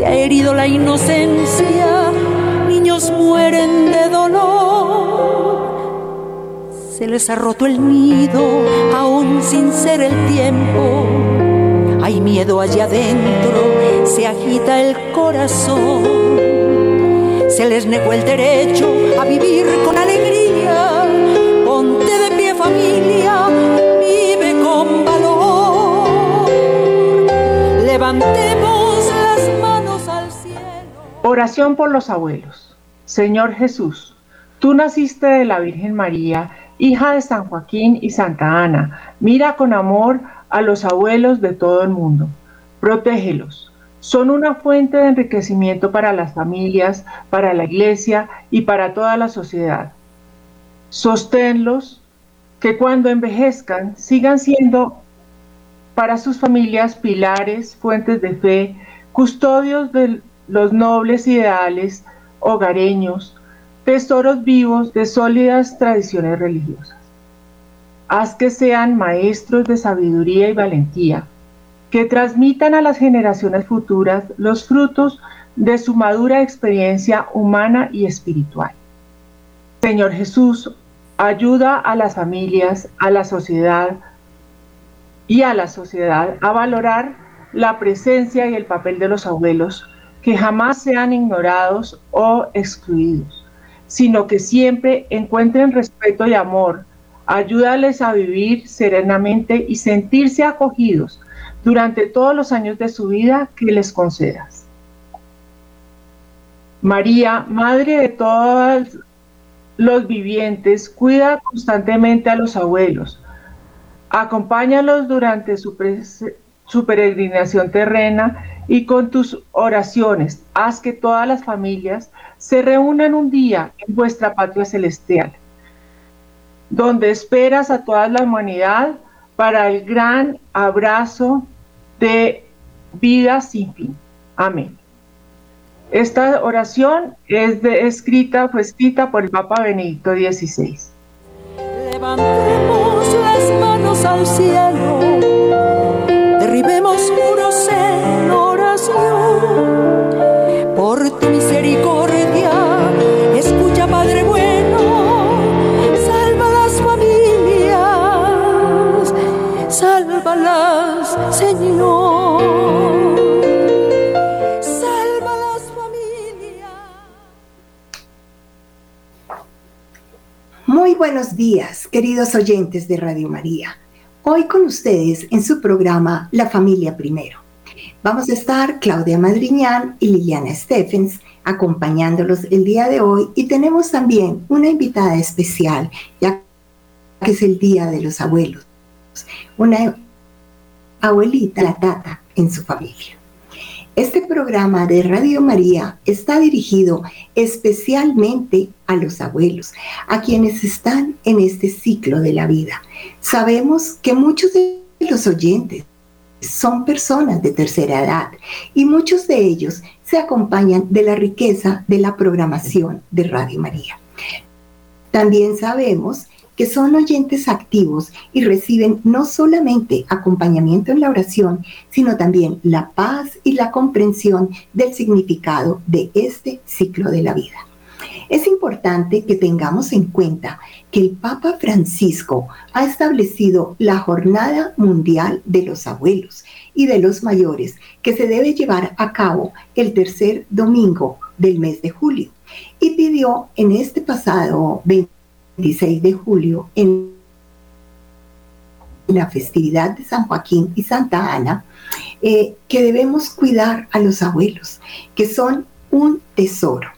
se ha herido la inocencia, niños mueren de dolor. Se les ha roto el nido, aún sin ser el tiempo hay miedo allá adentro, se agita el corazón. Se les negó el derecho a vivir con alegría. Ponte de pie familia, vive con valor. Levantemos Oración por los abuelos. Señor Jesús, tú naciste de la Virgen María, hija de San Joaquín y Santa Ana. Mira con amor a los abuelos de todo el mundo. Protégelos. Son una fuente de enriquecimiento para las familias, para la iglesia y para toda la sociedad. Sosténlos, que cuando envejezcan sigan siendo para sus familias pilares, fuentes de fe, custodios de los nobles ideales hogareños, tesoros vivos de sólidas tradiciones religiosas. Haz que sean maestros de sabiduría y valentía, que transmitan a las generaciones futuras los frutos de su madura experiencia humana y espiritual. Señor Jesús, ayuda a las familias, a la sociedad y a la sociedad a valorar la presencia y el papel de los abuelos, que jamás sean ignorados o excluidos, sino que siempre encuentren respeto y amor Ayúdales a vivir serenamente y sentirse acogidos durante todos los años de su vida que les concedas. María, Madre de todos los vivientes, cuida constantemente a los abuelos. Acompáñalos durante su, su peregrinación terrena y con tus oraciones haz que todas las familias se reúnan un día en vuestra patria celestial donde esperas a toda la humanidad para el gran abrazo de vida sin fin. Amén. Esta oración es escrita, fue escrita por el Papa Benedicto XVI. Levantemos las manos al cielo, derribemos muros en oración por tu misericordia. Escucha, Padre sálvalas, Señor. Sálvalas, familia. Muy buenos días, queridos oyentes de Radio María. Hoy con ustedes en su programa La Familia Primero. Vamos a estar Claudia Madriñán y Liliana Stephens acompañándolos el día de hoy y tenemos también una invitada especial, ya que es el Día de los Abuelos, una abuelita, la tata, en su familia. Este programa de Radio María está dirigido especialmente a los abuelos, a quienes están en este ciclo de la vida. Sabemos que muchos de los oyentes son personas de tercera edad y muchos de ellos se acompañan de la riqueza de la programación de Radio María. También sabemos que son oyentes activos y reciben no solamente acompañamiento en la oración, sino también la paz y la comprensión del significado de este ciclo de la vida. Es importante que tengamos en cuenta que el Papa Francisco ha establecido la Jornada Mundial de los Abuelos y de los Mayores que se debe llevar a cabo el tercer domingo del mes de julio y pidió en este pasado 20 26 de julio en la festividad de San Joaquín y Santa Ana, eh, que debemos cuidar a los abuelos, que son un tesoro.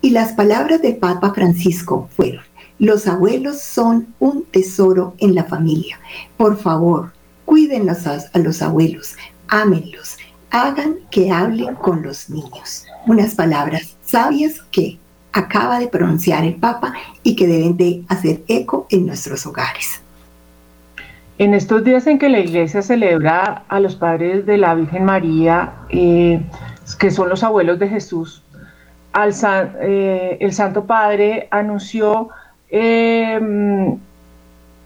Y las palabras del Papa Francisco fueron, los abuelos son un tesoro en la familia. Por favor, cuídenlos a, a los abuelos, ámenlos, hagan que hablen con los niños. Unas palabras sabias que acaba de pronunciar el Papa y que deben de hacer eco en nuestros hogares. En estos días en que la iglesia celebra a los padres de la Virgen María, eh, que son los abuelos de Jesús, eh, el Santo Padre anunció, em,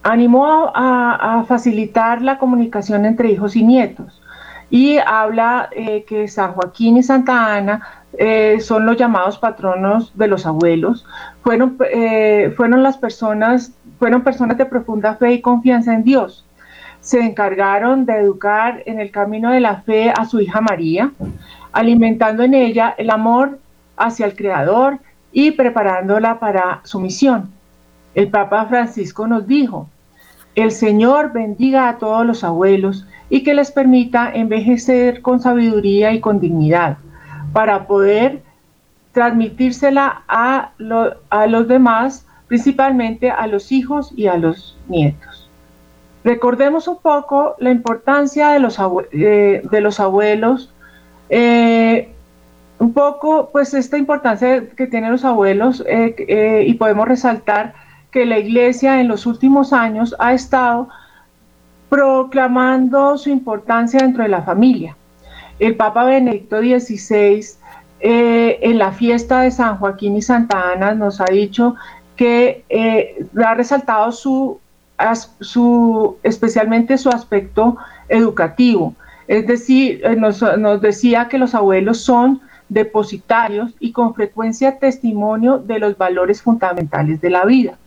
animó a, facilitar la comunicación entre hijos y nietos y habla eh, que San Joaquín y Santa Ana son los llamados patronos de los abuelos, fueron, fueron las personas fueron personas de profunda fe y confianza en Dios. Se encargaron de educar en el camino de la fe a su hija María, alimentando en ella el amor hacia el Creador y preparándola para su misión. El Papa Francisco nos dijo, el Señor bendiga a todos los abuelos y que les permita envejecer con sabiduría y con dignidad, para poder transmitírsela a, a los demás principalmente a los hijos y a los nietos. Recordemos un poco la importancia de los, eh, de los abuelos, eh, un poco pues esta importancia que tienen los abuelos eh, y podemos resaltar que la iglesia en los últimos años ha estado proclamando su importancia dentro de la familia. El Papa Benedicto XVI en la fiesta de San Joaquín y Santa Ana nos ha dicho que eh, ha resaltado su, especialmente su aspecto educativo. Es decir, eh, nos, nos decía que los abuelos son depositarios y con frecuencia testimonio de los valores fundamentales de la vida.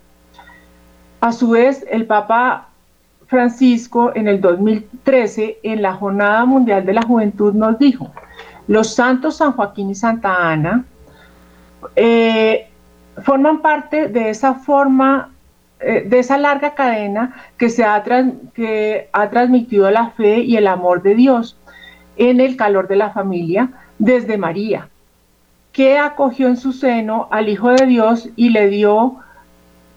A su vez, el Papa Francisco en el 2013, en la Jornada Mundial de la Juventud, nos dijo, los santos San Joaquín y Santa Ana eh, forman parte de esa forma, eh, de esa larga cadena que, se ha, que ha transmitido la fe y el amor de Dios en el calor de la familia desde María, que acogió en su seno al Hijo de Dios y le dio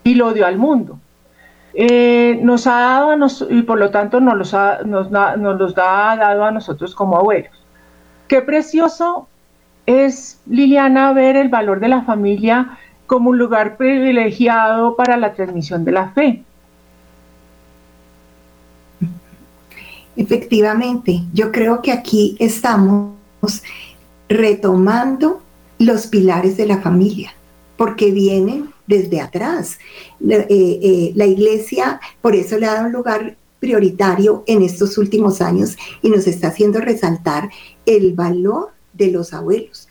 y lo dio al mundo. Eh, nos ha dado a nos, y por lo tanto nos los, ha, nos, los ha dado a nosotros como abuelos. Qué precioso es, Liliana, ver el valor de la familia como un lugar privilegiado para la transmisión de la fe. Efectivamente, yo creo que aquí estamos retomando los pilares de la familia, porque vienen desde atrás. Eh, eh, la iglesia, por eso le ha dado un lugar prioritario en estos últimos años y nos está haciendo resaltar el valor de los abuelos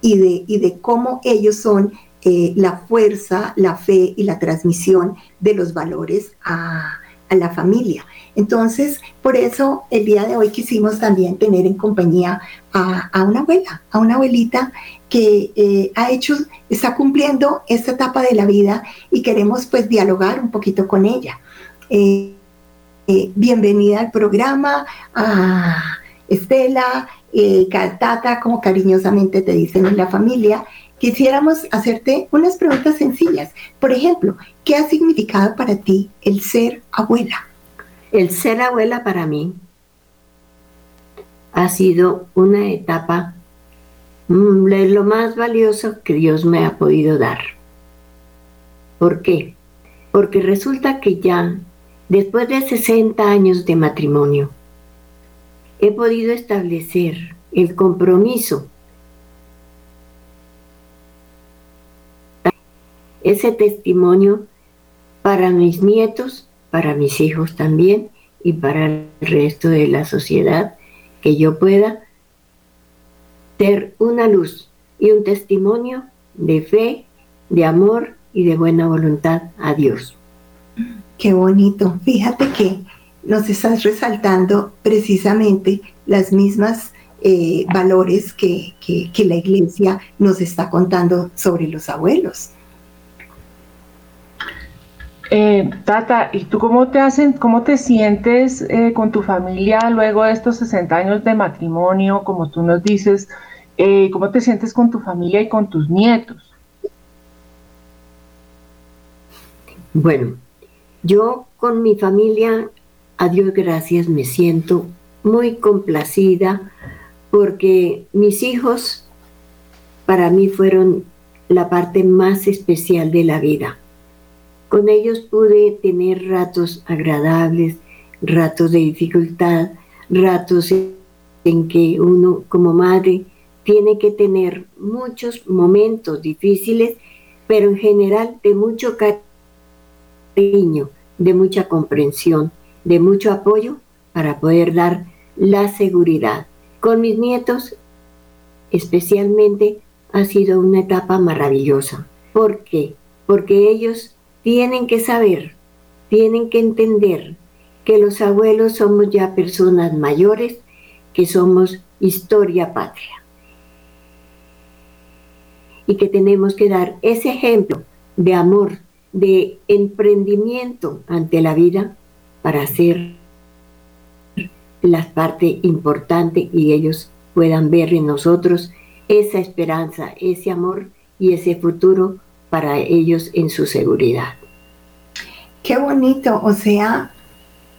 y de, y de cómo ellos son eh, la fuerza, la fe y la transmisión de los valores a, la familia. Entonces, por eso el día de hoy quisimos también tener en compañía a, una abuela, a una abuelita que eh, ha hecho, está cumpliendo esta etapa de la vida y queremos pues dialogar un poquito con ella. Eh, bienvenida al programa a Estela, eh, Tata, como cariñosamente te dicen en la familia, quisiéramos hacerte unas preguntas sencillas. Por ejemplo, ¿qué ha significado para ti el ser abuela? El ser abuela para mí ha sido una etapa mm, lo más valioso que Dios me ha podido dar. ¿Por qué? Porque resulta que ya después de 60 años de matrimonio, he podido establecer el compromiso, ese testimonio para mis nietos, para mis hijos también y para el resto de la sociedad, que yo pueda ser una luz y un testimonio de fe, de amor y de buena voluntad a Dios. Qué bonito. Fíjate que nos estás resaltando precisamente las mismas eh, valores que, la iglesia nos está contando sobre los abuelos. Eh, Tata, ¿y tú cómo te hacen, cómo te sientes eh, con tu familia luego de estos 60 años de matrimonio, como tú nos dices? ¿Cómo te sientes con tu familia y con tus nietos? Bueno, yo con mi familia a Dios gracias, me siento muy complacida porque mis hijos para mí fueron la parte más especial de la vida. Con ellos pude tener ratos agradables, ratos de dificultad, ratos en que uno como madre tiene que tener muchos momentos difíciles, pero en general de mucho cariño, de mucha comprensión, de mucho apoyo para poder dar la seguridad. Con mis nietos, especialmente, ha sido una etapa maravillosa. ¿Por qué? Porque ellos tienen que saber, tienen que entender que los abuelos somos ya personas mayores, que somos historia patria. Y que tenemos que dar ese ejemplo de amor, de emprendimiento ante la vida para hacer la parte importante y ellos puedan ver en nosotros esa esperanza, ese amor y ese futuro para ellos en su seguridad. Qué bonito, o sea,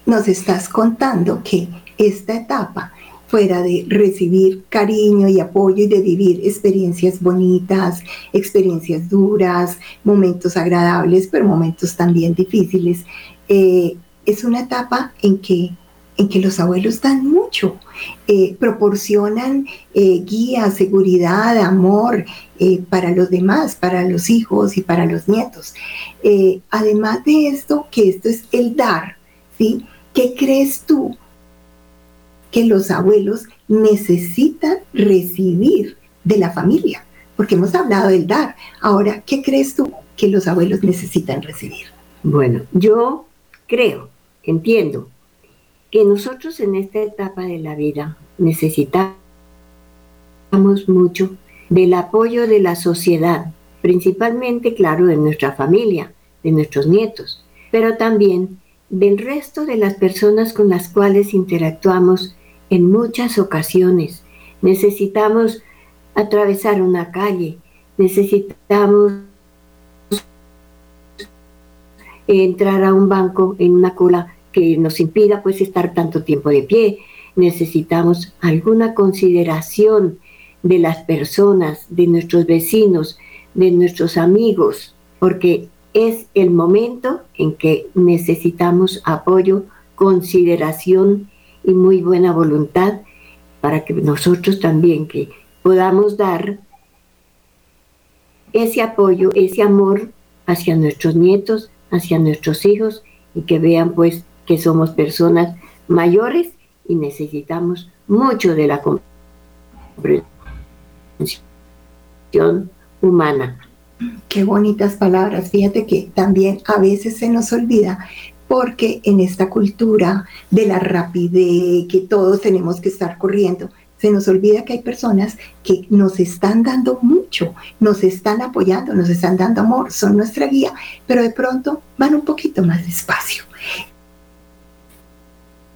nos estás contando que esta etapa, fuera de recibir cariño y apoyo y de vivir experiencias bonitas, experiencias duras, momentos agradables, pero momentos también difíciles, eh, es una etapa en que en que los abuelos dan mucho, eh, proporcionan eh, guía, seguridad, amor eh, para los demás, para los hijos y para los nietos. además de esto, que esto es el dar, ¿sí? ¿Qué crees tú que los abuelos necesitan recibir de la familia? Porque hemos hablado del dar. Ahora, ¿qué crees tú que los abuelos necesitan recibir? Bueno, yo creo, entiendo que nosotros en esta etapa de la vida necesitamos mucho del apoyo de la sociedad, principalmente, claro, de nuestra familia, de nuestros nietos, pero también del resto de las personas con las cuales interactuamos en muchas ocasiones. Necesitamos atravesar una calle, necesitamos entrar a un banco en una cola que nos impida pues estar tanto tiempo de pie. Necesitamos alguna consideración de las personas, de nuestros vecinos, de nuestros amigos, porque es el momento en que necesitamos apoyo, consideración y muy buena voluntad para que nosotros también que podamos dar ese apoyo, ese amor hacia nuestros nietos, hacia nuestros hijos y que vean pues que somos personas mayores y necesitamos mucho de la comprensión humana. Qué bonitas palabras. Fíjate que también a veces se nos olvida porque en esta cultura de la rapidez, que todos tenemos que estar corriendo, se nos olvida que hay personas que nos están dando mucho, nos están apoyando, nos están dando amor, son nuestra guía, pero de pronto van un poquito más despacio.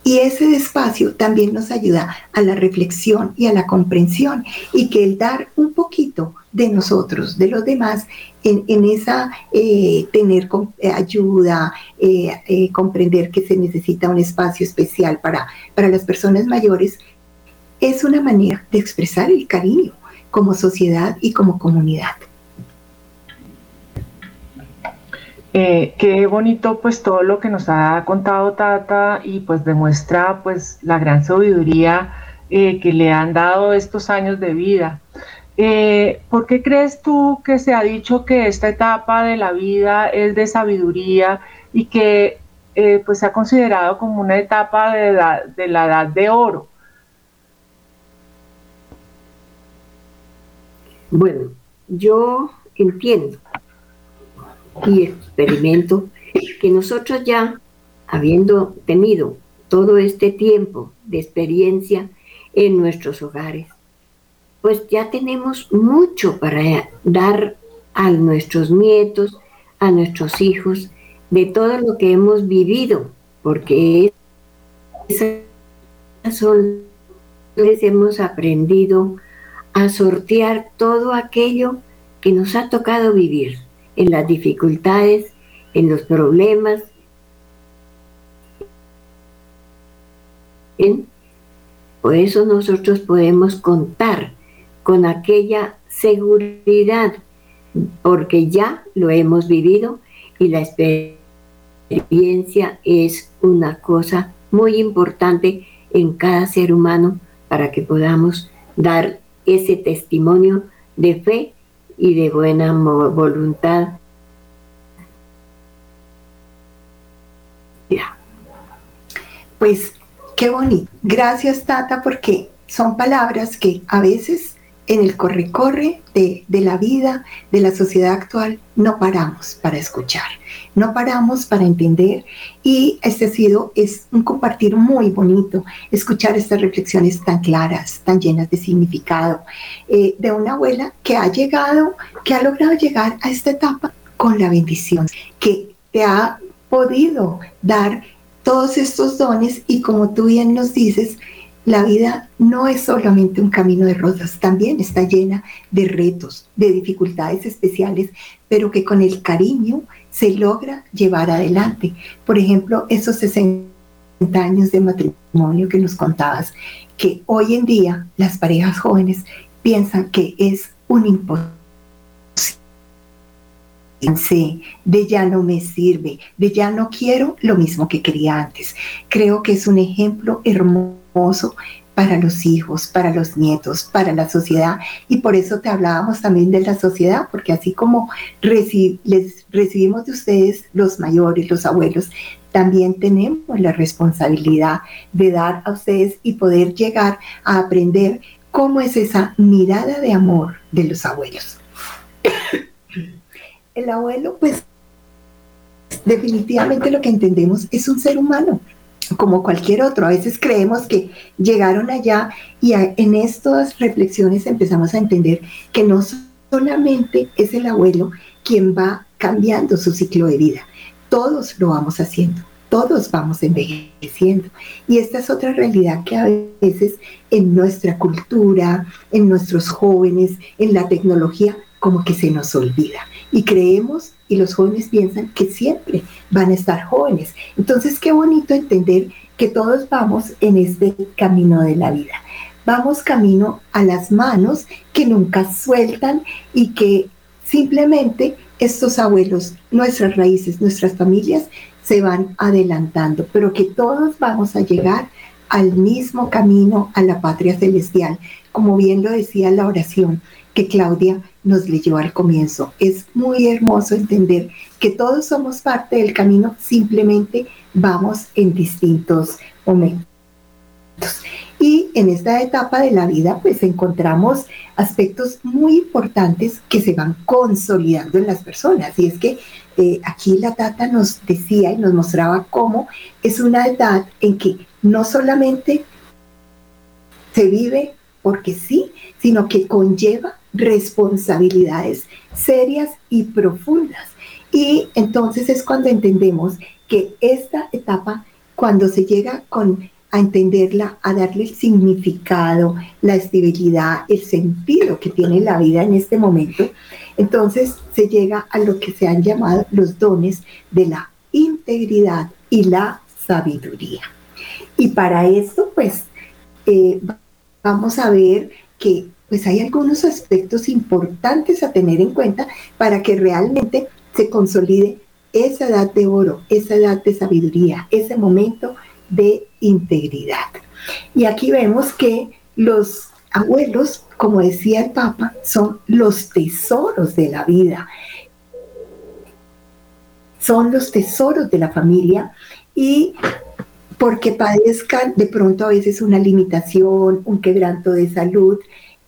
Y ese despacio también nos ayuda a la reflexión y a la comprensión y que el dar un poquito de nosotros, de los demás, en, esa eh, tener eh, ayuda, eh, comprender que se necesita un espacio especial para, para las personas mayores, es una manera de expresar el cariño como sociedad y como comunidad. Eh, qué bonito pues todo lo que nos ha contado Tata y pues demuestra pues la gran sabiduría eh, que le han dado estos años de vida. Eh, ¿Por qué crees tú que se ha dicho que esta etapa de la vida es de sabiduría y que pues se ha considerado como una etapa de, de la edad de oro? Bueno, yo entiendo y experimento que nosotros ya, habiendo tenido todo este tiempo de experiencia en nuestros hogares, pues ya tenemos mucho para dar a nuestros nietos, a nuestros hijos, de todo lo que hemos vivido, porque esas son, hemos aprendido a sortear todo aquello que nos ha tocado vivir en las dificultades, en los problemas. Por eso nosotros podemos contar con aquella seguridad, porque ya lo hemos vivido y la experiencia es una cosa muy importante en cada ser humano para que podamos dar ese testimonio de fe y de buena voluntad. Pues qué bonito. Gracias Tata porque son palabras que a veces en el corre-corre de, la vida, de la sociedad actual, no paramos para escuchar, no paramos para entender. Y este ha sido, es un compartir muy bonito, escuchar estas reflexiones tan claras, tan llenas de significado, eh, de una abuela que ha llegado, que ha logrado llegar a esta etapa con la bendición, que te ha podido dar todos estos dones y como tú bien nos dices, la vida no es solamente un camino de rosas, también está llena de retos, de dificultades especiales, pero que con el cariño se logra llevar adelante. Por ejemplo, esos 60 años de matrimonio que nos contabas, que hoy en día las parejas jóvenes piensan que es un imposible de ya no me sirve, de ya no quiero lo mismo que quería antes. Creo que es un ejemplo hermoso para los hijos, para los nietos, para la sociedad. Y por eso te hablábamos también de la sociedad, porque así como les recibimos de ustedes, los mayores, los abuelos, también tenemos la responsabilidad de dar a ustedes y poder llegar a aprender cómo es esa mirada de amor de los abuelos. El abuelo, pues, definitivamente lo que entendemos es un ser humano, como cualquier otro. A veces creemos que llegaron allá y en estas reflexiones empezamos a entender que no solamente es el abuelo quien va cambiando su ciclo de vida, todos lo vamos haciendo, todos vamos envejeciendo. Y esta es otra realidad que a veces en nuestra cultura, en nuestros jóvenes, en la tecnología, como que se nos olvida. Y creemos y los jóvenes piensan que siempre van a estar jóvenes. Entonces, qué bonito entender que todos vamos en este camino de la vida. Vamos camino a las manos que nunca sueltan y que simplemente estos abuelos, nuestras raíces, nuestras familias se van adelantando, pero que todos vamos a llegar al mismo camino a la patria celestial, como bien lo decía la oración que Claudia nos leyó al comienzo. Es muy hermoso entender que todos somos parte del camino, simplemente vamos en distintos momentos. Y en esta etapa de la vida, pues encontramos aspectos muy importantes que se van consolidando en las personas. Y es que eh, aquí la Tata nos decía y nos mostraba cómo es una edad en que no solamente se vive porque sí, sino que conlleva responsabilidades serias y profundas. Y entonces es cuando entendemos que esta etapa, cuando se llega con a entenderla, a darle el significado, la estabilidad, el sentido que tiene la vida en este momento, entonces se llega a lo que se han llamado los dones de la integridad y la sabiduría. Y para esto, pues, eh, vamos a ver que pues hay algunos aspectos importantes a tener en cuenta para que realmente se consolide esa edad de oro, esa edad de sabiduría, ese momento de integridad. Y aquí vemos que los abuelos, como decía el Papa, son los tesoros de la vida. Son los tesoros de la familia y porque padezcan de pronto a veces una limitación, un quebranto de salud,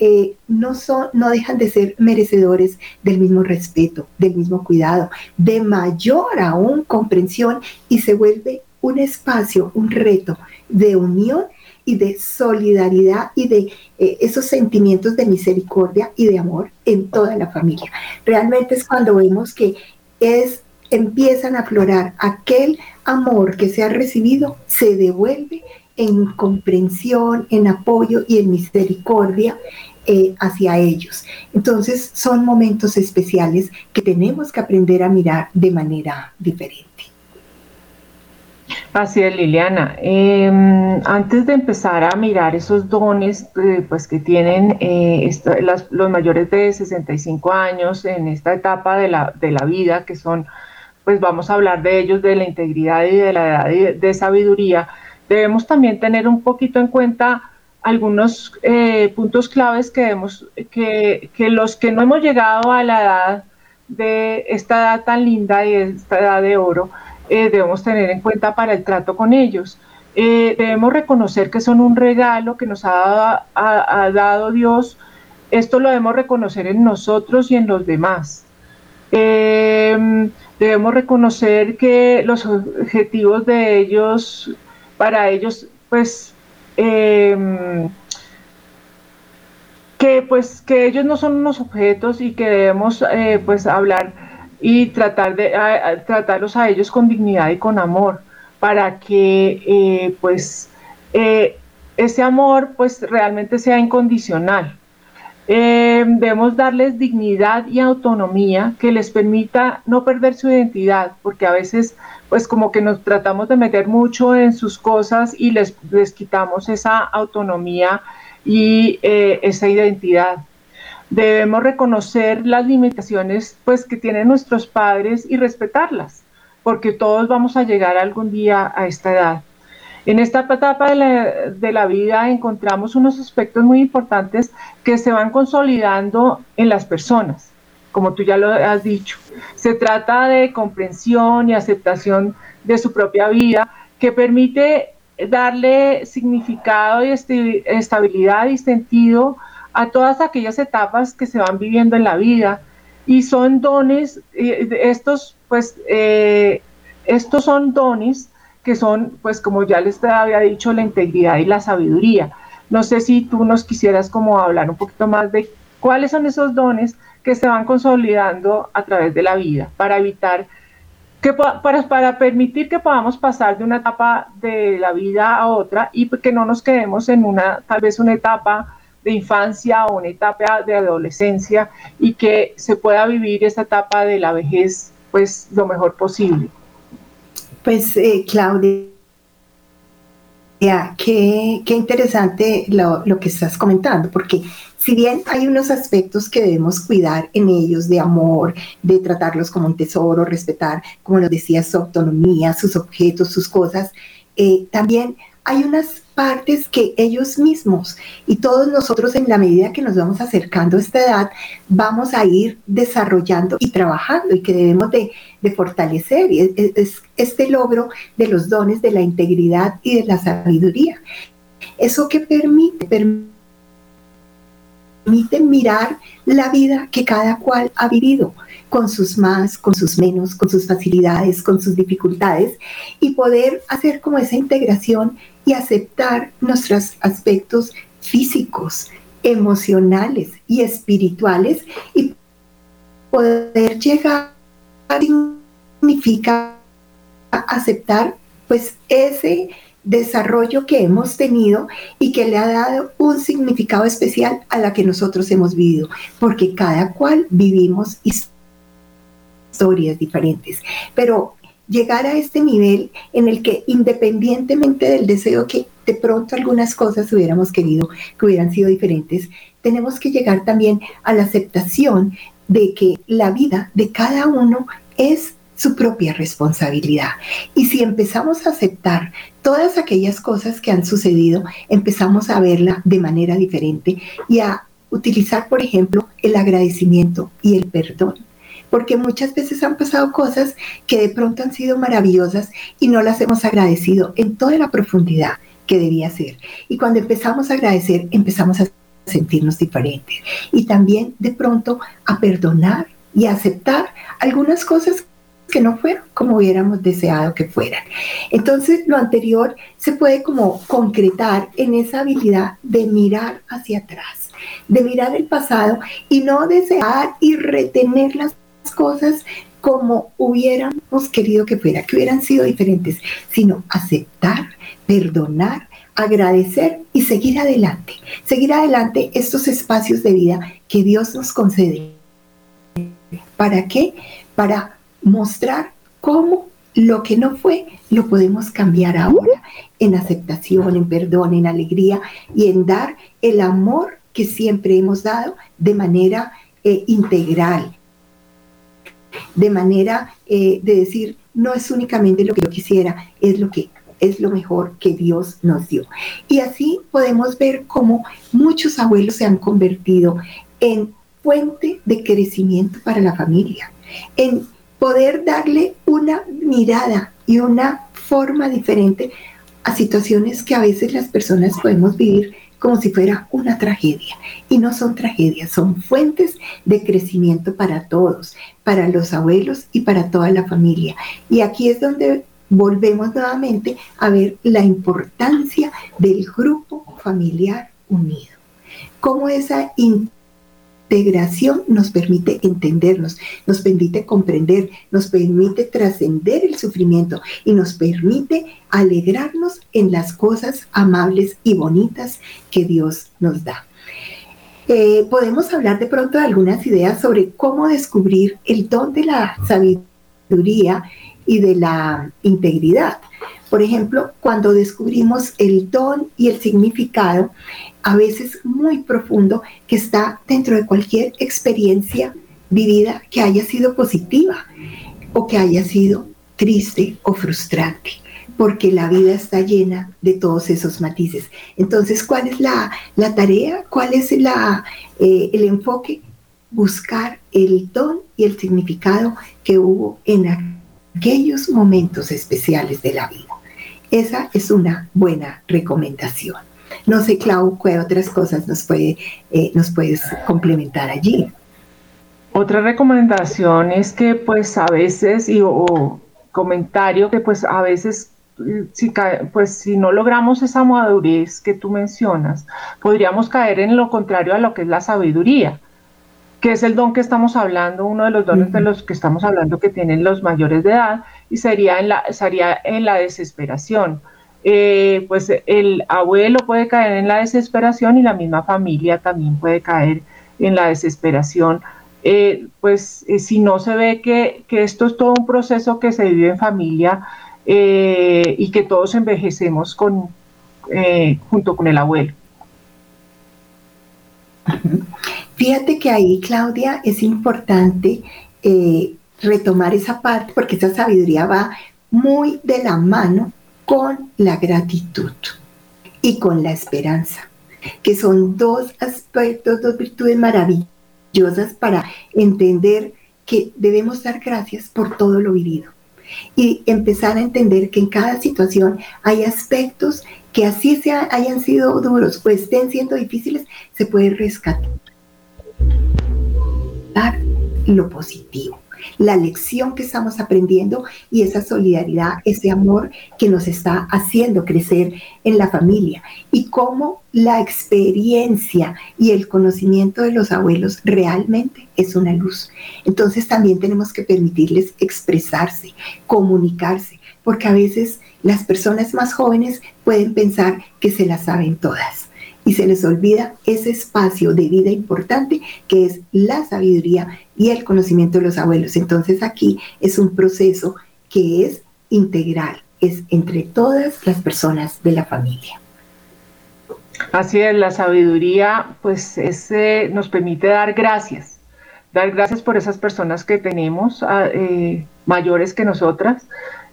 eh, no, son, no dejan de ser merecedores del mismo respeto, del mismo cuidado, de mayor aún comprensión y se vuelve un espacio, un reto de unión y de solidaridad y de eh, esos sentimientos de misericordia y de amor en toda la familia. Realmente es cuando vemos que es empiezan a aflorar aquel amor que se ha recibido, se devuelve en comprensión, en apoyo y en misericordia eh, hacia ellos. Entonces son momentos especiales que tenemos que aprender a mirar de manera diferente. Así es, Liliana. Em, antes de empezar a mirar esos dones eh, pues, que tienen eh, los mayores de 65 años en esta etapa de la, de la vida, que son pues vamos a hablar de ellos, de la integridad y de la edad de, sabiduría, debemos también tener un poquito en cuenta algunos eh, puntos claves que, debemos, que, que los que no hemos llegado a la edad de esta edad tan linda y esta edad de oro, eh, debemos tener en cuenta para el trato con ellos. Eh, debemos reconocer que son un regalo que nos ha, dado Dios. Esto lo debemos reconocer en nosotros y en los demás. Em, debemos reconocer que los objetivos de ellos, para ellos, pues, em, que pues que ellos no son unos objetos y que debemos eh, pues hablar y tratar de tratarlos a ellos con dignidad y con amor para que eh, pues eh, ese amor pues realmente sea incondicional. Eh, debemos darles dignidad y autonomía que les permita no perder su identidad, porque a veces pues como que nos tratamos de meter mucho en sus cosas y les, les quitamos esa autonomía y esa identidad debemos reconocer las limitaciones pues que tienen nuestros padres y respetarlas, porque todos vamos a llegar algún día a esta edad. En esta etapa de la, de la, vida encontramos unos aspectos muy importantes que se van consolidando en las personas, como tú ya lo has dicho. Se trata de comprensión y aceptación de su propia vida que permite darle significado y estabilidad y sentido a todas aquellas etapas que se van viviendo en la vida y son dones, estos pues eh, estos son dones que son pues como ya les había dicho la integridad y la sabiduría. No sé si tú nos quisieras como hablar un poquito más de cuáles son esos dones que se van consolidando a través de la vida para evitar que para, para permitir que podamos pasar de una etapa de la vida a otra y que no nos quedemos en una tal vez una etapa de infancia o una etapa de adolescencia y que se pueda vivir esta etapa de la vejez pues lo mejor posible. Pues eh, Claudia, qué, qué interesante lo, lo, que estás comentando, porque si bien hay unos aspectos que debemos cuidar en ellos de amor, de tratarlos como un tesoro, respetar, como lo decía, su autonomía, sus objetos, sus cosas, eh, también hay unas partes que ellos mismos y todos nosotros en la medida que nos vamos acercando a esta edad vamos a ir desarrollando y trabajando y que debemos de, fortalecer y es, este logro de los dones de la integridad y de la sabiduría. Eso que permite, permite mirar la vida que cada cual ha vivido, con sus más, con sus menos, con sus facilidades, con sus dificultades, y poder hacer como esa integración y aceptar nuestros aspectos físicos, emocionales y espirituales y poder llegar significa aceptar pues ese desarrollo que hemos tenido y que le ha dado un significado especial a la que nosotros hemos vivido, porque cada cual vivimos historias diferentes, pero llegar a este nivel en el que independientemente del deseo que de pronto algunas cosas hubiéramos querido que hubieran sido diferentes, tenemos que llegar también a la aceptación de que la vida de cada uno es su propia responsabilidad. Y si empezamos a aceptar todas aquellas cosas que han sucedido, empezamos a verla de manera diferente y a utilizar, por ejemplo, el agradecimiento y el perdón porque muchas veces han pasado cosas que de pronto han sido maravillosas y no las hemos agradecido en toda la profundidad que debía ser. Y cuando empezamos a agradecer, empezamos a sentirnos diferentes. Y también de pronto a perdonar y a aceptar algunas cosas que no fueron como hubiéramos deseado que fueran. Entonces, lo anterior se puede como concretar en esa habilidad de mirar hacia atrás, de mirar el pasado y no desear y retener las cosas como hubiéramos querido que fuera, que hubieran sido diferentes, sino aceptar, perdonar, agradecer y seguir adelante. Seguir adelante estos espacios de vida que Dios nos concede. ¿Para qué? Para mostrar cómo lo que no fue lo podemos cambiar ahora en aceptación, en perdón, en alegría y en dar el amor que siempre hemos dado de manera eh, integral, de manera eh, de decir, no es únicamente lo que yo quisiera, es lo que es lo mejor que Dios nos dio. Y así podemos ver cómo muchos abuelos se han convertido en fuente de crecimiento para la familia, en poder darle una mirada y una forma diferente a situaciones que a veces las personas podemos vivir como si fuera una tragedia. Y no son tragedias, son fuentes de crecimiento para todos, para los abuelos y para toda la familia. Y aquí es donde volvemos nuevamente a ver la importancia del grupo familiar unido. Cómo esa integración nos permite entendernos, nos permite comprender, nos permite trascender el sufrimiento y nos permite alegrarnos en las cosas amables y bonitas que Dios nos da. Eh, podemos hablar de pronto de algunas ideas sobre cómo descubrir el don de la sabiduría y de la integridad. Por ejemplo, cuando descubrimos el don y el significado, a veces muy profundo, que está dentro de cualquier experiencia vivida que haya sido positiva o que haya sido triste o frustrante, porque la vida está llena de todos esos matices. Entonces, ¿cuál es la, tarea? ¿Cuál es la, eh, el enfoque? Buscar el don y el significado que hubo en aquellos momentos especiales de la vida. Esa es una buena recomendación. No sé, Clau, ¿qué otras cosas nos, puede, eh, nos puedes complementar allí? Otra recomendación es que pues a veces, y, o, comentario que pues a veces si, pues si no logramos esa madurez que tú mencionas, podríamos caer en lo contrario a lo que es la sabiduría, que es el don que estamos hablando, uno de los dones de los que estamos hablando que tienen los mayores de edad, y sería en la, sería en la desesperación. Eh, pues el abuelo puede caer en la desesperación y la misma familia también puede caer en la desesperación. Eh, pues eh, si no se ve que, esto es todo un proceso que se vive en familia y que todos envejecemos con, junto con el abuelo. Fíjate que ahí, Claudia, es importante retomar esa parte porque esa sabiduría va muy de la mano con la gratitud y con la esperanza, que son dos aspectos, dos virtudes maravillosas para entender que debemos dar gracias por todo lo vivido y empezar a entender que en cada situación hay aspectos que así sea, hayan sido duros o estén siendo difíciles, se puede rescatar lo positivo la lección que estamos aprendiendo y esa solidaridad, ese amor que nos está haciendo crecer en la familia y cómo la experiencia y el conocimiento de los abuelos realmente es una luz. Entonces también tenemos que permitirles expresarse, comunicarse, porque a veces las personas más jóvenes pueden pensar que se las saben todas y se les olvida ese espacio de vida importante que es la sabiduría y el conocimiento de los abuelos. Entonces aquí es un proceso que es integral, es entre todas las personas de la familia. Así es, la sabiduría pues ese nos permite dar gracias, dar gracias por esas personas que tenemos ah, eh, mayores que nosotras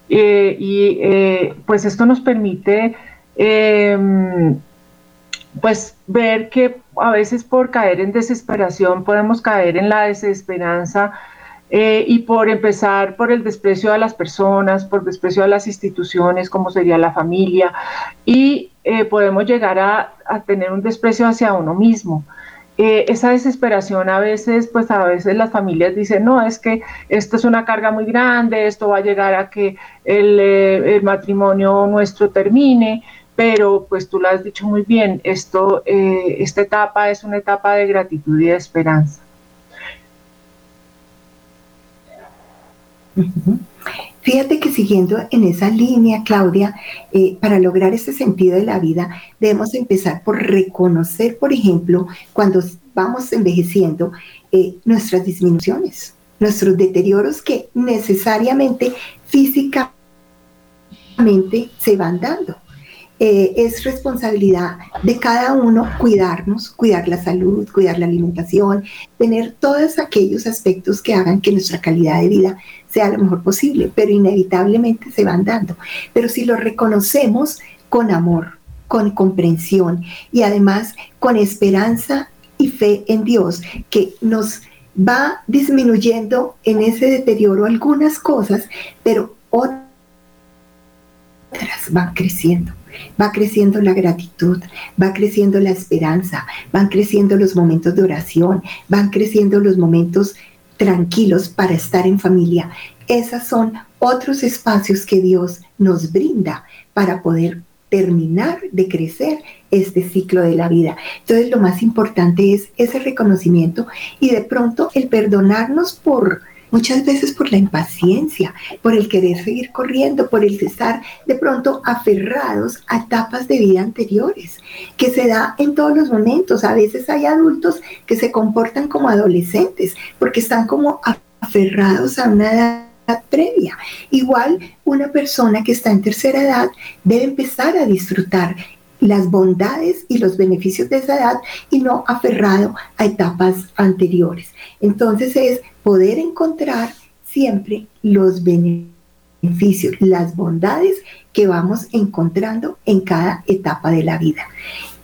eh, y eh, pues esto nos permite em, pues ver que a veces por caer en desesperación podemos caer en la desesperanza eh, y por empezar por el desprecio a las personas, por desprecio a las instituciones, como sería la familia, y eh, podemos llegar a, tener un desprecio hacia uno mismo. Eh, esa desesperación a veces, pues a veces las familias dicen, no, es que esto es una carga muy grande, esto va a llegar a que el matrimonio nuestro termine, pero pues tú lo has dicho muy bien, esto, eh, esta etapa es una etapa de gratitud y de esperanza. Fíjate que siguiendo en esa línea, Claudia, eh, para lograr ese sentido de la vida, debemos empezar por reconocer, por ejemplo, cuando vamos envejeciendo, eh, nuestras disminuciones, nuestros deterioros que necesariamente físicamente se van dando eh, es responsabilidad de cada uno cuidarnos, cuidar la salud, cuidar la alimentación, tener todos aquellos aspectos que hagan que nuestra calidad de vida sea lo mejor posible, pero inevitablemente se van dando. Pero si lo reconocemos con amor, con comprensión y además con esperanza y fe en Dios, que nos va disminuyendo en ese deterioro algunas cosas, pero otras van creciendo. Va creciendo la gratitud, va creciendo la esperanza, van creciendo los momentos de oración, van creciendo los momentos tranquilos para estar en familia. Esos son otros espacios que Dios nos brinda para poder terminar de crecer este ciclo de la vida. Entonces lo más importante es ese reconocimiento y de pronto el perdonarnos por muchas veces por la impaciencia, por el querer seguir corriendo, por el estar de pronto aferrados a etapas de vida anteriores, que se da en todos los momentos. A veces hay adultos que se comportan como adolescentes porque están como aferrados a una edad previa. Igual una persona que está en tercera edad debe empezar a disfrutar las bondades y los beneficios de esa edad y no aferrado a etapas anteriores. Entonces es poder encontrar siempre los beneficios, las bondades que vamos encontrando en cada etapa de la vida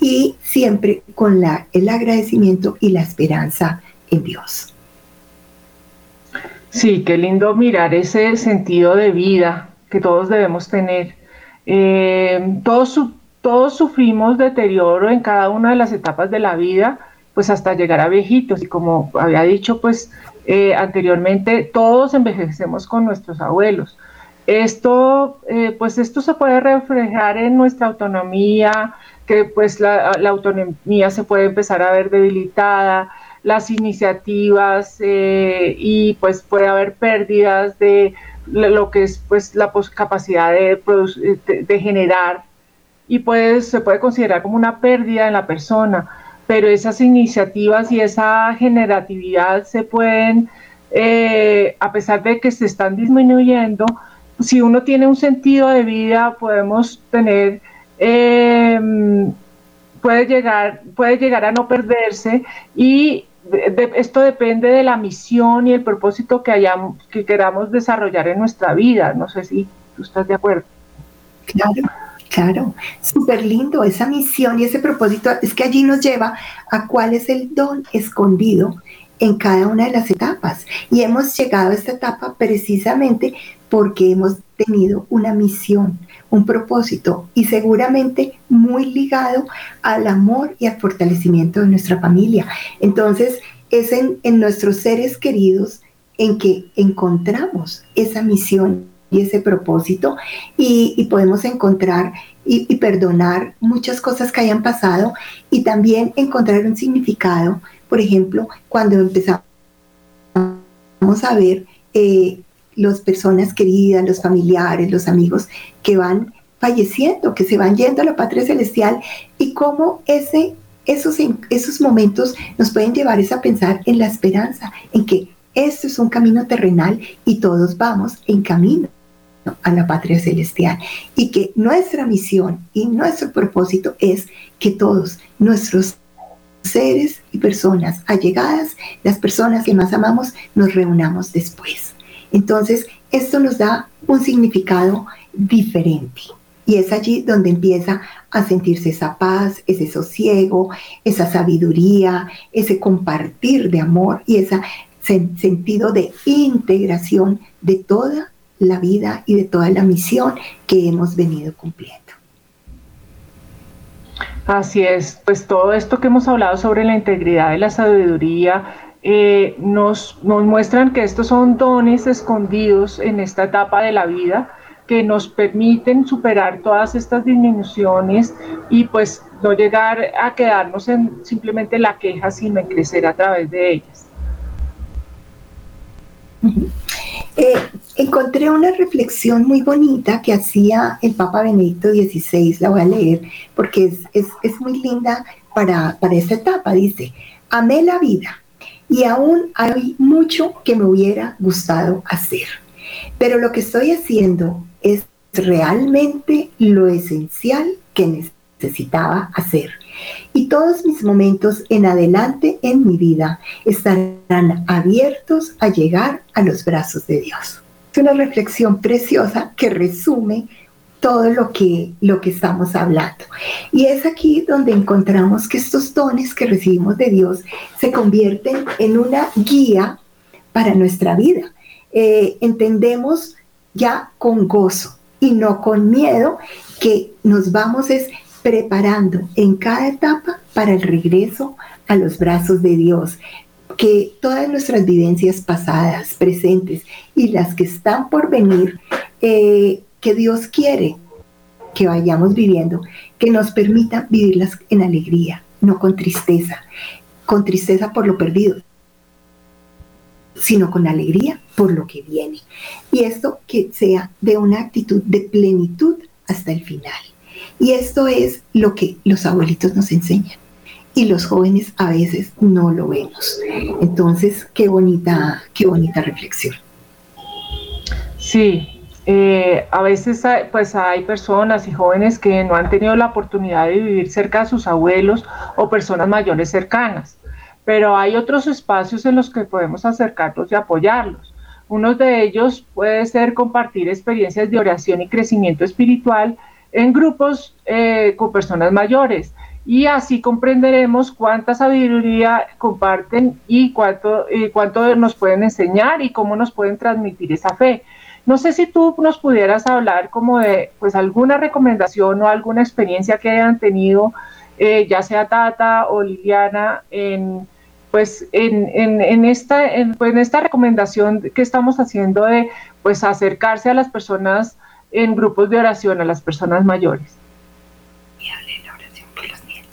y siempre con la, el agradecimiento y la esperanza en Dios. Sí, qué lindo mirar ese sentido de vida que todos debemos tener. Eh, todos, todos sufrimos deterioro en cada una de las etapas de la vida, pues hasta llegar a viejitos. Y como había dicho, pues eh, anteriormente, todos envejecemos con nuestros abuelos. Esto, eh, pues esto se puede reflejar en nuestra autonomía, que pues la, autonomía se puede empezar a ver debilitada, las iniciativas eh, y pues puede haber pérdidas de lo que es pues la capacidad de, de, generar y pues se puede considerar como una pérdida en la persona, pero esas iniciativas y esa generatividad se pueden, eh, a pesar de que se están disminuyendo, si uno tiene un sentido de vida, podemos tener em, puede llegar, puede llegar a no perderse y esto depende de la misión y el propósito que, hayamos, que queramos desarrollar en nuestra vida. No sé si tú estás de acuerdo. Claro, súper lindo esa misión y ese propósito. Es que allí nos lleva a cuál es el don escondido en cada una de las etapas. Y hemos llegado a esta etapa precisamente porque hemos tenido una misión, un propósito y seguramente muy ligado al amor y al fortalecimiento de nuestra familia. Entonces, es en, nuestros seres queridos en que encontramos esa misión y ese propósito y, podemos encontrar y, perdonar muchas cosas que hayan pasado y también encontrar un significado, por ejemplo, cuando empezamos a ver eh, las personas queridas, los familiares, los amigos que van falleciendo, que se van yendo a la patria celestial y cómo ese, esos, esos momentos nos pueden llevar a pensar en la esperanza, en que esto es un camino terrenal y todos vamos en camino a la patria celestial y que nuestra misión y nuestro propósito es que todos nuestros seres y personas allegadas, las personas que más amamos, nos reunamos después. Entonces, esto nos da un significado diferente. Y es allí donde empieza a sentirse esa paz, ese sosiego, esa sabiduría, ese compartir de amor y ese sentido de integración de toda la vida y de toda la misión que hemos venido cumpliendo. Así es, pues todo esto que hemos hablado sobre la integridad de la sabiduría, eh, nos, nos muestran que estos son dones escondidos en esta etapa de la vida que nos permiten superar todas estas disminuciones y pues no llegar a quedarnos en simplemente la queja, sino en crecer a través de ellas. Eh, encontré una reflexión muy bonita que hacía el Papa Benedicto XVI, la voy a leer porque es, muy linda para, para esta etapa. Dice, amé la vida, y aún hay mucho que me hubiera gustado hacer. Pero lo que estoy haciendo es realmente lo esencial que necesitaba hacer. Y todos mis momentos en adelante en mi vida estarán abiertos a llegar a los brazos de Dios. Es una reflexión preciosa que resume todo lo que, lo que estamos hablando. Y es aquí donde encontramos que estos dones que recibimos de Dios se convierten en una guía para nuestra vida. Eh, entendemos ya con gozo y no con miedo que nos vamos es preparando en cada etapa para el regreso a los brazos de Dios, que todas nuestras vivencias pasadas, presentes y las que están por venir, eh, que Dios quiere que vayamos viviendo, que nos permita vivirlas en alegría, no con tristeza, con tristeza por lo perdido, sino con alegría por lo que viene. Y esto que sea de una actitud de plenitud hasta el final. Y esto es lo que los abuelitos nos enseñan. Y los jóvenes a veces no lo vemos. Entonces, qué bonita, qué bonita reflexión. Sí, eh, a veces hay, pues hay personas y jóvenes que no han tenido la oportunidad de vivir cerca de sus abuelos o personas mayores cercanas, pero hay otros espacios en los que podemos acercarnos y apoyarlos. Uno de ellos puede ser compartir experiencias de oración y crecimiento espiritual en grupos eh, con personas mayores y así comprenderemos cuánta sabiduría comparten y cuánto, y cuánto nos pueden enseñar y cómo nos pueden transmitir esa fe. No sé si tú nos pudieras hablar como de pues alguna recomendación o alguna experiencia que hayan tenido, eh, ya sea Tata o Liliana, en pues en, en, esta, pues, en esta recomendación que estamos haciendo de pues acercarse a las personas en grupos de oración, a las personas mayores.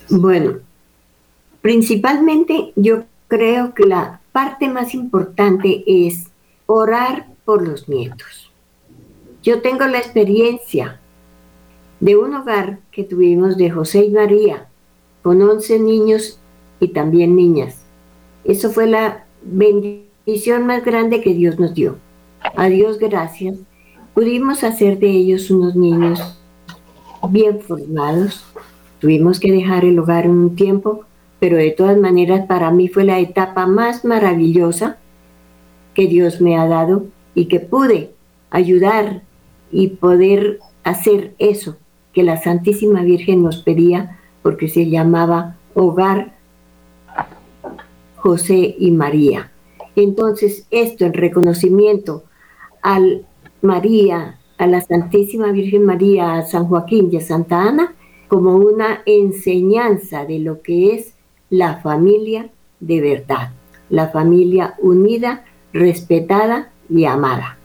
Bueno, principalmente yo creo que la parte más importante es orar por los nietos. Yo tengo la experiencia de un hogar que tuvimos de José y María, con 11 niños y también niñas. Eso fue la bendición más grande que Dios nos dio. A Dios gracias. Pudimos hacer de ellos unos niños bien formados. Tuvimos que dejar el hogar un tiempo, pero de todas maneras para mí fue la etapa más maravillosa que Dios me ha dado y que pude ayudar y poder hacer eso que la Santísima Virgen nos pedía porque se llamaba hogar José y María. Entonces, esto en reconocimiento al María, a la Santísima Virgen María, a San Joaquín y a Santa Ana, como una enseñanza de lo que es la familia de verdad, la familia unida, respetada y amada.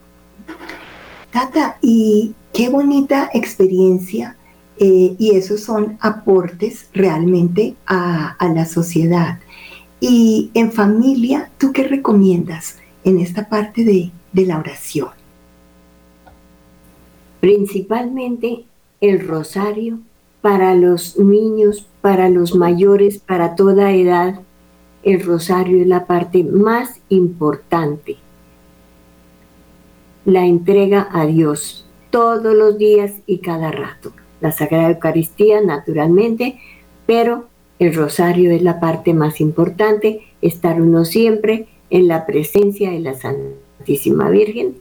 Tata, y qué bonita experiencia, eh, y esos son aportes realmente a, la sociedad. Y en familia, ¿tú qué recomiendas en esta parte de, de la oración? Principalmente el rosario para los niños, para los mayores, para toda edad. El rosario es la parte más importante la entrega a Dios todos los días y cada rato. La Sagrada Eucaristía, naturalmente, pero el rosario es la parte más importante, estar uno siempre en la presencia de la Santísima Virgen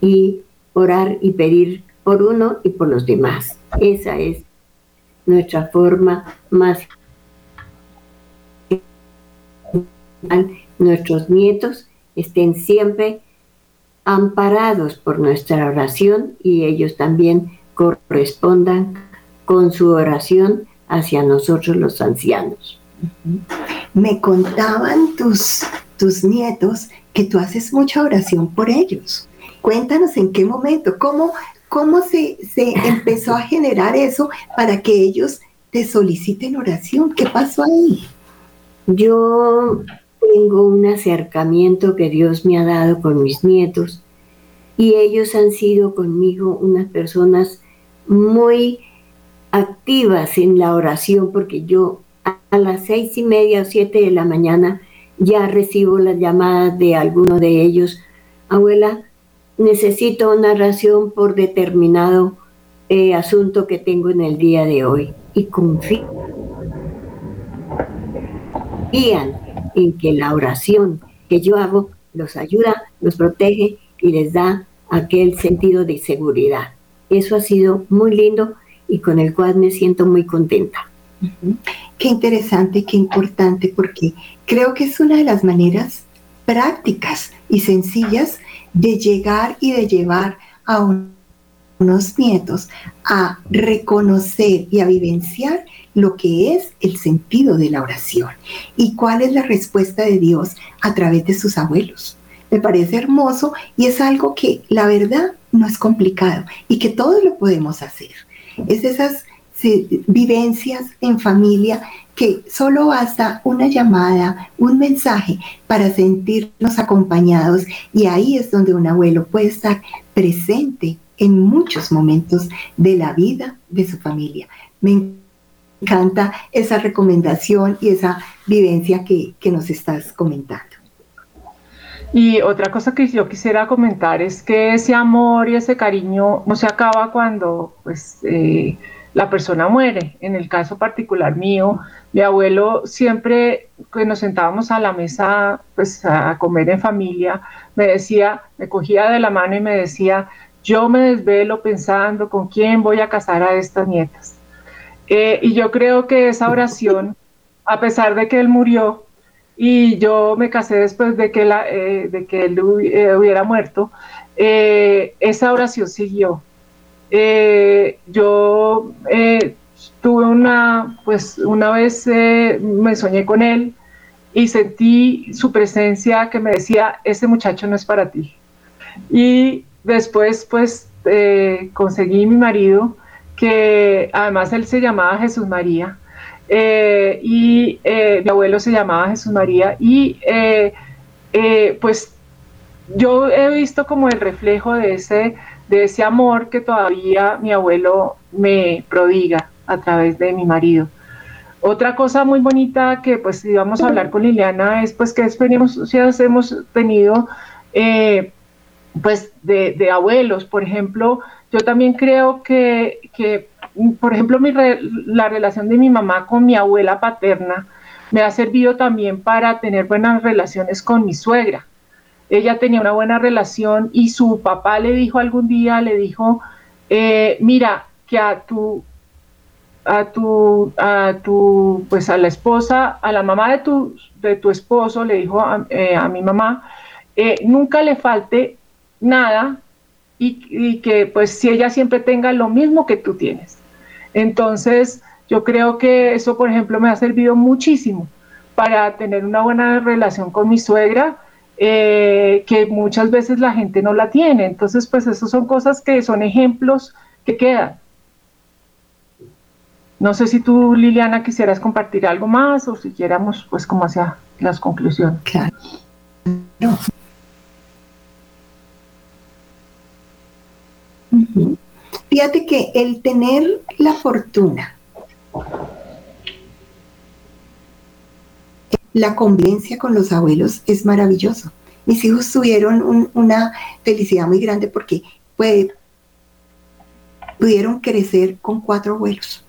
y orar y pedir por uno y por los demás. Esa es nuestra forma más nuestros nietos estén siempre amparados por nuestra oración y ellos también correspondan con su oración hacia nosotros los ancianos. Me contaban tus, tus nietos que tú haces mucha oración por ellos. Cuéntanos en qué momento, cómo, cómo se, se empezó a generar eso para que ellos te soliciten oración. ¿Qué pasó ahí? Yo tengo un acercamiento que Dios me ha dado con mis nietos y ellos han sido conmigo unas personas muy activas en la oración porque yo a las seis y media o siete de la mañana ya recibo las llamadas de alguno de ellos. Abuela, necesito una oración por determinado eh, asunto que tengo en el día de hoy. y confían en que la oración que yo hago los ayuda, los protege y les da aquel sentido de seguridad. Eso ha sido muy lindo y con el cual me siento muy contenta. Qué interesante, qué importante, porque creo que es una de las maneras prácticas y sencillas de llegar y de llevar a unos nietos a reconocer y a vivenciar lo que es el sentido de la oración y cuál es la respuesta de Dios a través de sus abuelos. Me parece hermoso y es algo que la verdad no es complicado y que todos lo podemos hacer. Es esas vivencias en familia que solo basta una llamada, un mensaje para sentirnos acompañados y ahí es donde un abuelo puede estar presente en muchos momentos de la vida de su familia. Me encanta esa recomendación y esa vivencia que, nos estás comentando. Y otra cosa que yo quisiera comentar es que ese amor y ese cariño no se acaba cuando pues, eh, la persona muere. En el caso particular mío, mi abuelo siempre que nos sentábamos a la mesa pues, a comer en familia, me decía, me cogía de la mano y me decía, yo me desvelo pensando con quién voy a casar a estas nietas. Eh, y yo creo que esa oración, a pesar de que él murió y yo me casé después de que, la, eh, de que él eh, hubiera muerto, esa oración siguió. Yo tuve una, pues una vez me soñé con él y sentí su presencia que me decía, ese muchacho no es para ti. Y después pues conseguí mi marido que además él se llamaba Jesús María eh, y eh, mi abuelo se llamaba Jesús María y eh, pues yo he visto como el reflejo de ese, de ese amor que todavía mi abuelo me prodiga a través de mi marido. Otra cosa muy bonita que pues íbamos a hablar con Liliana es pues que experiencias hemos tenido pues de, abuelos, por ejemplo, yo también creo que, por ejemplo, la relación de mi mamá con mi abuela paterna me ha servido también para tener buenas relaciones con mi suegra. Ella tenía una buena relación y su papá le dijo algún día, le dijo, eh, mira, que a tu, a tu, a tu, pues a la esposa, a la mamá de tu, de tu esposo, le dijo a, eh, mi mamá, eh, nunca le falte nada y, que pues si ella siempre tenga lo mismo que tú tienes. Entonces, yo creo que eso, por ejemplo, me ha servido muchísimo para tener una buena relación con mi suegra, eh, que muchas veces la gente no la tiene. Entonces, pues eso son cosas que son ejemplos que quedan. No sé si tú, Liliana, quisieras compartir algo más o si quieramos, pues, como hacia las conclusiones. Claro. Fíjate que el tener la fortuna, la convivencia con los abuelos es maravilloso. Mis hijos tuvieron una felicidad muy grande porque pudieron crecer con cuatro abuelos.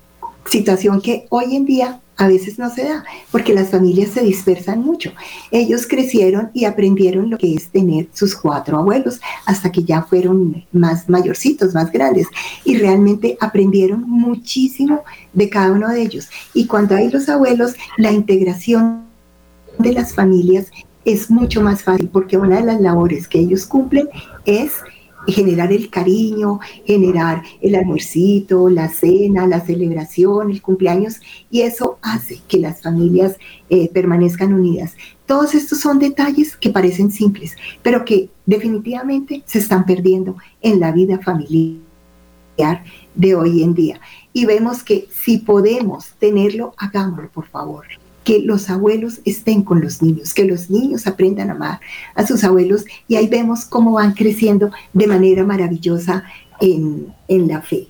Situación que hoy en día a veces no se da, porque las familias se dispersan mucho. Ellos crecieron y aprendieron lo que es tener sus cuatro abuelos hasta que ya fueron más mayorcitos, más grandes, y realmente aprendieron muchísimo de cada uno de ellos. Y cuando hay los abuelos, la integración de las familias es mucho más fácil, porque una de las labores que ellos cumplen es generar el cariño, generar el almuercito, la cena, la celebración, el cumpleaños, y eso hace que las familias eh, permanezcan unidas. Todos estos son detalles que parecen simples, pero que definitivamente se están perdiendo en la vida familiar de hoy en día. Y vemos que si podemos tenerlo, hagámoslo, por favor que los abuelos estén con los niños, que los niños aprendan a amar a sus abuelos y ahí vemos cómo van creciendo de manera maravillosa en, la fe.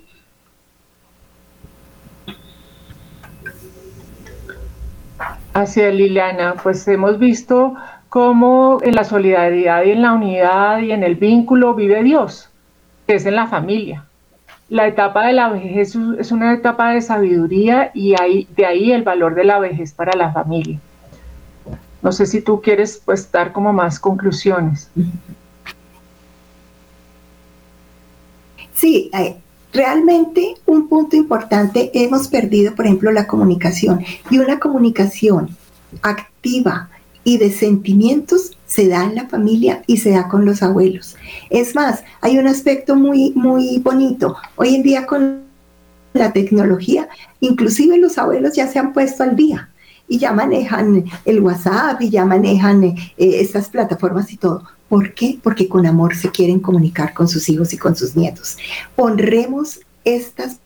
Así Liliana, pues hemos visto cómo en la solidaridad y en la unidad y en el vínculo vive Dios, que es en la familia. La etapa de la vejez es una etapa de sabiduría y de ahí el valor de la vejez para la familia. No sé si tú quieres pues dar como más conclusiones. Sí, eh, realmente un punto importante, hemos perdido, por ejemplo, la comunicación y una comunicación activa y de sentimientos se da en la familia y se da con los abuelos. Es más, hay un aspecto muy, muy bonito. Hoy en día con la tecnología, inclusive los abuelos ya se han puesto al día y ya manejan el WhatsApp y ya manejan eh, estas plataformas y todo. ¿Por qué? Porque con amor se quieren comunicar con sus hijos y con sus nietos. Honremos estas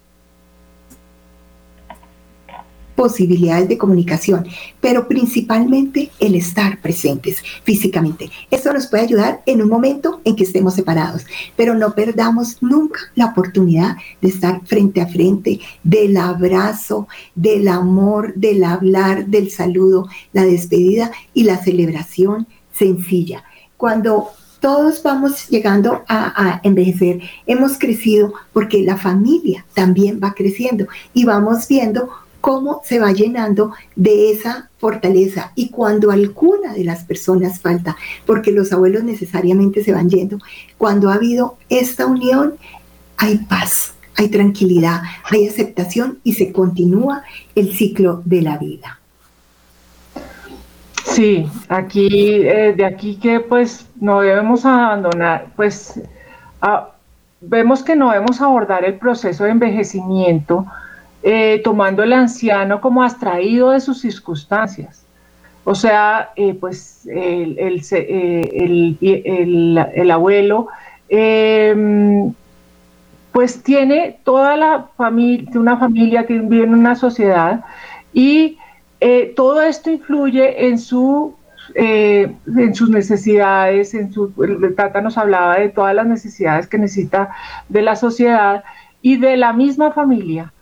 posibilidades de comunicación, pero principalmente el estar presentes físicamente. Esto nos puede ayudar en un momento en que estemos separados, pero no perdamos nunca la oportunidad de estar frente a frente, del abrazo, del amor, del hablar, del saludo, la despedida y la celebración sencilla. Cuando todos vamos llegando a, a, envejecer, hemos crecido porque la familia también va creciendo y vamos viendo cómo se va llenando de esa fortaleza y cuando alguna de las personas falta, porque los abuelos necesariamente se van yendo, cuando ha habido esta unión, hay paz, hay tranquilidad, hay aceptación y se continúa el ciclo de la vida. Sí, aquí, eh, de aquí que pues no debemos abandonar, pues vemos que no debemos abordar el proceso de envejecimiento eh, tomando el anciano como abstraído de sus circunstancias. O sea, eh, pues el, el, abuelo em, pues tiene toda la familia, una familia que vive en una sociedad y eh, todo esto influye en su en sus necesidades, en su, el Tata nos hablaba de todas las necesidades que necesita de la sociedad y de la misma familia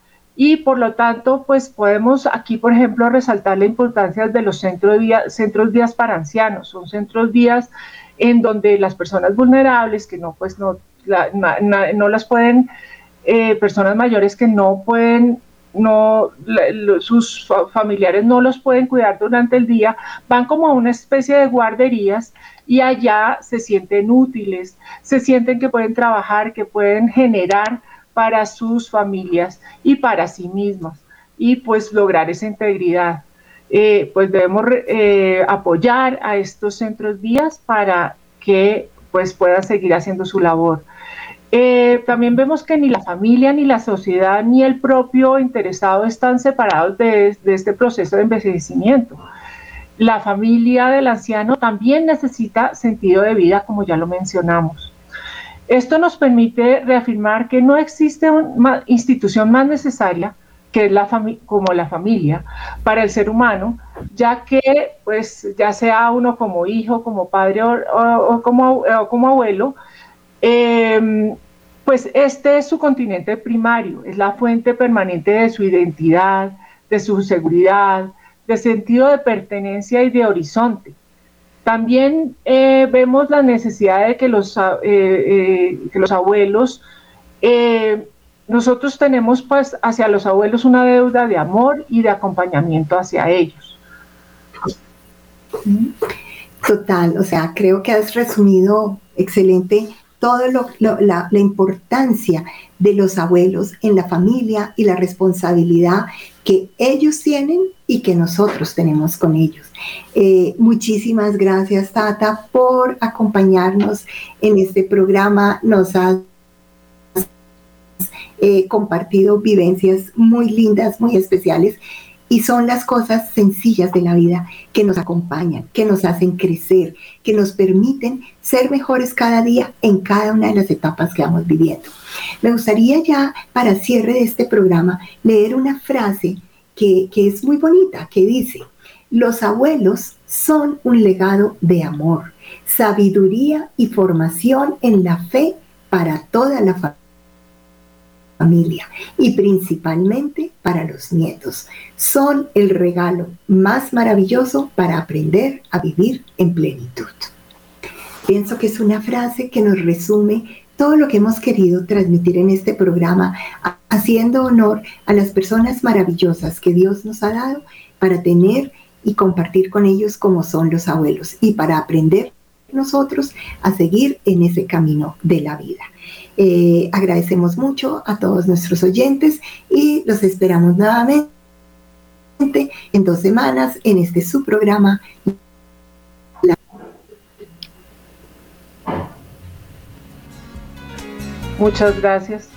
y por lo tanto, pues podemos aquí, por ejemplo, resaltar la importancia de los centros días, centros días para ancianos. Son centros días en donde las personas vulnerables, que no, pues no, no las pueden, eh, personas mayores que no pueden no sus familiares no los pueden cuidar durante el día, van como a una especie de guarderías y allá se sienten útiles, se sienten que pueden trabajar, que pueden generar para sus familias y para sí mismas y pues lograr esa integridad. Eh, pues debemos eh, apoyar a estos centros vías para que pues puedan seguir haciendo su labor. Eh, también vemos que ni la familia, ni la sociedad, ni el propio interesado están separados de, de este proceso de envejecimiento. La familia del anciano también necesita sentido de vida, como ya lo mencionamos. Esto nos permite reafirmar que no existe una institución más necesaria que la como la familia para el ser humano, ya que pues ya sea uno como hijo, como padre o, como, como, abuelo, em, pues este es su continente primario, es la fuente permanente de su identidad, de su seguridad, de sentido de pertenencia y de horizonte. También eh, vemos la necesidad de que los, eh, eh, los abuelos, nosotros tenemos pues hacia los abuelos una deuda de amor y de acompañamiento hacia ellos. Total, o sea, creo que has resumido excelente toda la, la, importancia de los abuelos en la familia y la responsabilidad que ellos tienen y que nosotros tenemos con ellos. Eh, muchísimas gracias, Tata, por acompañarnos en este programa. Nos has eh, compartido vivencias muy lindas, muy especiales y son las cosas sencillas de la vida que nos acompañan, que nos hacen crecer, que nos permiten ser mejores cada día en cada una de las etapas que vamos viviendo. Me gustaría ya, para cierre de este programa, leer una frase que, es muy bonita, que dice, los abuelos son un legado de amor, sabiduría y formación en la fe para toda la familia familia y principalmente para los nietos. Son el regalo más maravilloso para aprender a vivir en plenitud. Pienso que es una frase que nos resume todo lo que hemos querido transmitir en este programa, haciendo honor a las personas maravillosas que Dios nos ha dado para tener y compartir con ellos como son los abuelos y para aprender nosotros a seguir en ese camino de la vida. Eh, agradecemos mucho a todos nuestros oyentes y los esperamos nuevamente en dos semanas en este su programa. Muchas gracias.